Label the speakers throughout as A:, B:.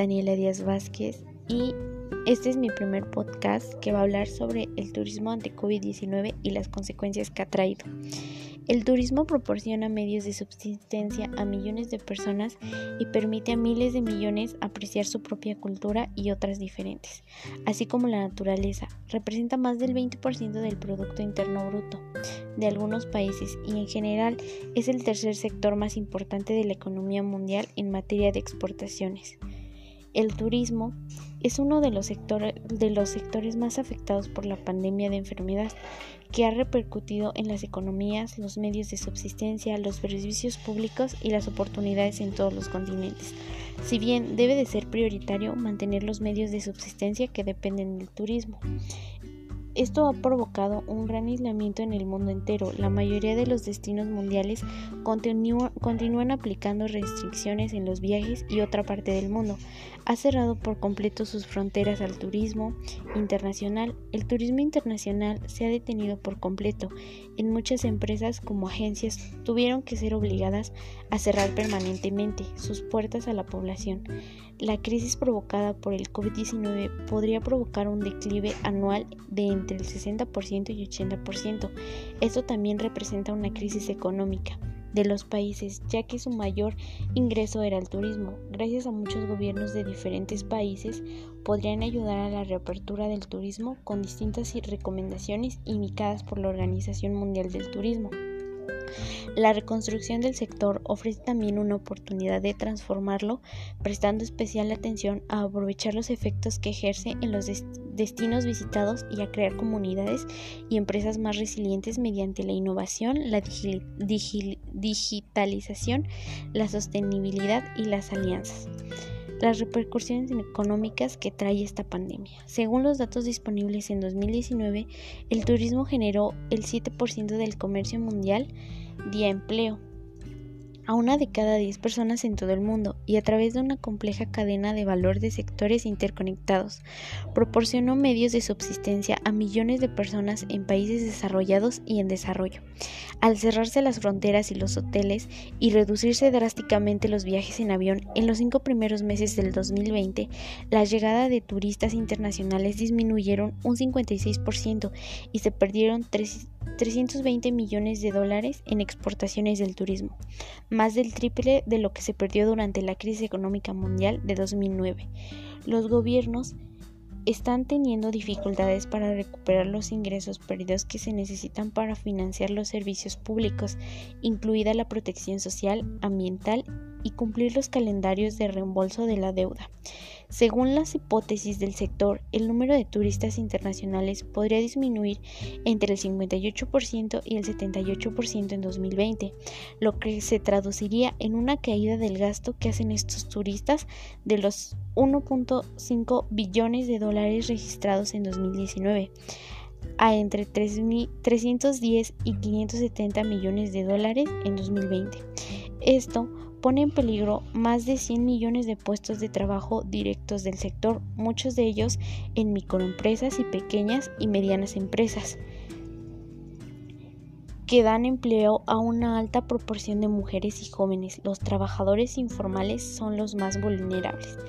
A: Daniela Díaz Vázquez y este es mi primer podcast que va a hablar sobre el turismo ante COVID-19 y las consecuencias que ha traído. El turismo proporciona medios de subsistencia a millones de personas y permite a miles de millones apreciar su propia cultura y otras diferentes, así como la naturaleza. Representa más del 20% del Producto Interno Bruto de algunos países y en general es el tercer sector más importante de la economía mundial en materia de exportaciones. El turismo es uno de los, sectores más afectados por la pandemia de enfermedad, que ha repercutido en las economías, los medios de subsistencia, los servicios públicos y las oportunidades en todos los continentes. Si bien debe de ser prioritario mantener los medios de subsistencia que dependen del turismo. Esto ha provocado un gran aislamiento en el mundo entero. La mayoría de los destinos mundiales continúan aplicando restricciones en los viajes y otra parte del mundo ha cerrado por completo sus fronteras al turismo internacional. El turismo internacional se ha detenido por completo. En muchas empresas como agencias tuvieron que ser obligadas a cerrar permanentemente sus puertas a la población. La crisis provocada por el COVID-19 podría provocar un declive anual de el 60% y 80%. Esto también representa una crisis económica de los países, ya que su mayor ingreso era el turismo. Gracias a muchos gobiernos de diferentes países, podrían ayudar a la reapertura del turismo con distintas recomendaciones indicadas por la Organización Mundial del Turismo. La reconstrucción del sector ofrece también una oportunidad de transformarlo, prestando especial atención a aprovechar los efectos que ejerce en los destinos visitados y a crear comunidades y empresas más resilientes mediante la innovación, la digitalización, la sostenibilidad y las alianzas las repercusiones económicas que trae esta pandemia. Según los datos disponibles en 2019, el turismo generó el 7% del comercio mundial de empleo a una de cada 10 personas en todo el mundo y a través de una compleja cadena de valor de sectores interconectados. Proporcionó medios de subsistencia a millones de personas en países desarrollados y en desarrollo. Al cerrarse las fronteras y los hoteles y reducirse drásticamente los viajes en avión en los cinco primeros meses del 2020, la llegada de turistas internacionales disminuyeron un 56% y se perdieron 3 320 millones de dólares en exportaciones del turismo, más del triple de lo que se perdió durante la crisis económica mundial de 2009. Los gobiernos están teniendo dificultades para recuperar los ingresos perdidos que se necesitan para financiar los servicios públicos, incluida la protección social, ambiental y cumplir los calendarios de reembolso de la deuda. Según las hipótesis del sector, el número de turistas internacionales podría disminuir entre el 58% y el 78% en 2020, lo que se traduciría en una caída del gasto que hacen estos turistas de los 1.5 billones de dólares registrados en 2019 a entre 310 y 570 millones de dólares en 2020. Esto pone en peligro más de 100 millones de puestos de trabajo directos del sector, muchos de ellos en microempresas y pequeñas y medianas empresas que dan empleo a una alta proporción de mujeres y jóvenes. Los trabajadores informales son los más vulnerables.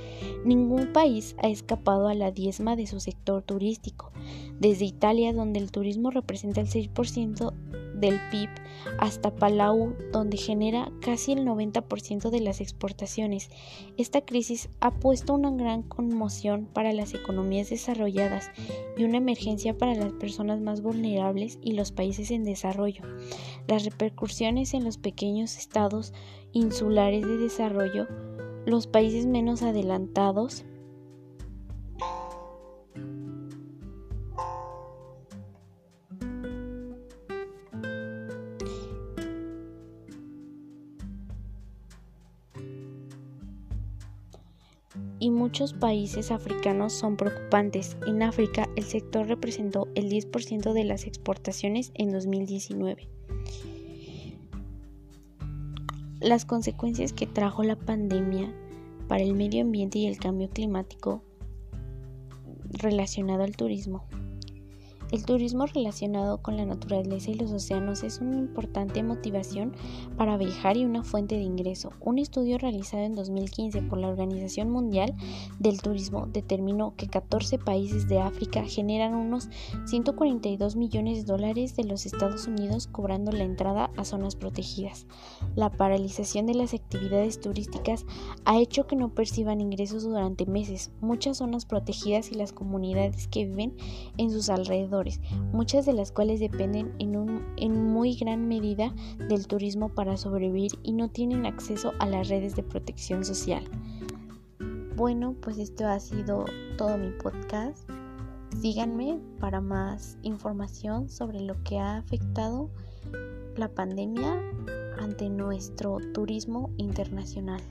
A: Ningún país ha escapado a la diezma de su sector turístico. Desde Italia, donde el turismo representa el 6% del PIB hasta Palau, donde genera casi el 90% de las exportaciones. Esta crisis ha puesto una gran conmoción para las economías desarrolladas y una emergencia para las personas más vulnerables y los países en desarrollo. Las repercusiones en los pequeños estados insulares de desarrollo, los países menos adelantados, y muchos países africanos son preocupantes. En África, el sector representó el 10% de las exportaciones en 2019. Las consecuencias que trajo la pandemia para el medio ambiente y el cambio climático relacionado al turismo. El turismo relacionado con la naturaleza y los océanos es una importante motivación para viajar y una fuente de ingreso. Un estudio realizado en 2015 por la Organización Mundial del Turismo determinó que 14 países de África generan unos 142 millones de dólares de los Estados Unidos cobrando la entrada a zonas protegidas. La paralización de las actividades turísticas ha hecho que no perciban ingresos durante meses. Muchas zonas protegidas y las comunidades que viven en sus alrededores muchas de las cuales dependen en, en muy gran medida del turismo para sobrevivir y no tienen acceso a las redes de protección social. Bueno, pues esto ha sido todo mi podcast. Síganme para más información sobre lo que ha afectado la pandemia ante nuestro turismo internacional.